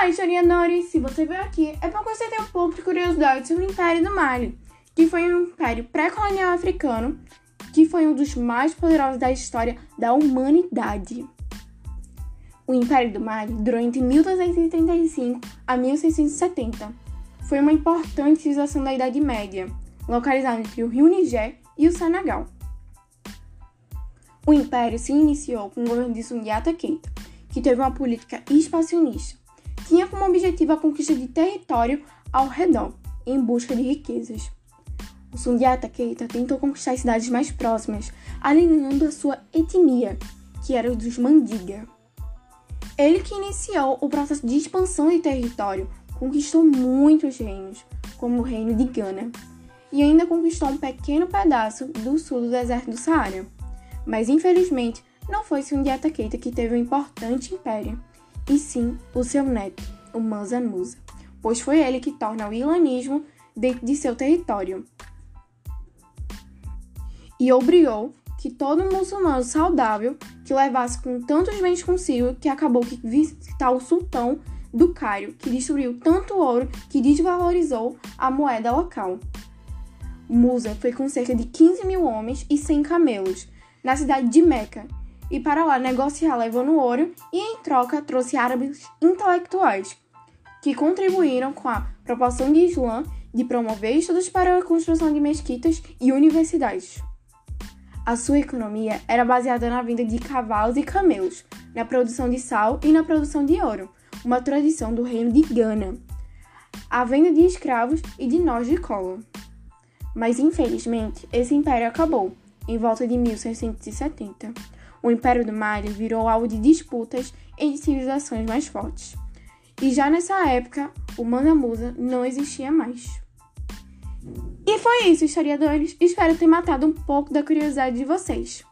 Olá, historiadores! Se você veio aqui, é para você ter um pouco de curiosidade sobre o Império do Mali, que foi um império pré-colonial africano, que foi um dos mais poderosos da história da humanidade. O Império do Mali durou entre 1235 a 1670. Foi uma importante civilização da Idade Média, localizada entre o rio Niger e o Senegal. O império se iniciou com o governo de Sundiata Keita, que teve uma política expansionista. Tinha como objetivo a conquista de território ao redor, em busca de riquezas. O Sundiata Keita tentou conquistar as cidades mais próximas, alienando a sua etnia, que era dos Mandiga. Ele que iniciou o processo de expansão de território, conquistou muitos reinos, como o reino de Gana, e ainda conquistou um pequeno pedaço do sul do deserto do Saara. Mas infelizmente, não foi Sundiata Keita que teve um importante império, e sim o seu neto, o Mansa Musa, pois foi ele que torna o ilanismo dentro de seu território. E obrigou que todo muçulmano saudável que levasse com tantos bens consigo que acabou que visitar o sultão do Cairo, que destruiu tanto ouro que desvalorizou a moeda local. Musa foi com cerca de 15 mil homens e 100 camelos na cidade de Meca e para lá negociar levando ouro e em troca trouxe árabes intelectuais que contribuíram com a propagação de Islã de promover estudos para a construção de mesquitas e universidades. A sua economia era baseada na venda de cavalos e camelos, na produção de sal e na produção de ouro, uma tradição do reino de Gana, a venda de escravos e de nós de cola. Mas infelizmente, esse império acabou em volta de 1670 o Império do Mali virou alvo de disputas entre civilizações mais fortes. E já nessa época, o Mansa Musa não existia mais. E foi isso, historiadores. Espero ter matado um pouco da curiosidade de vocês.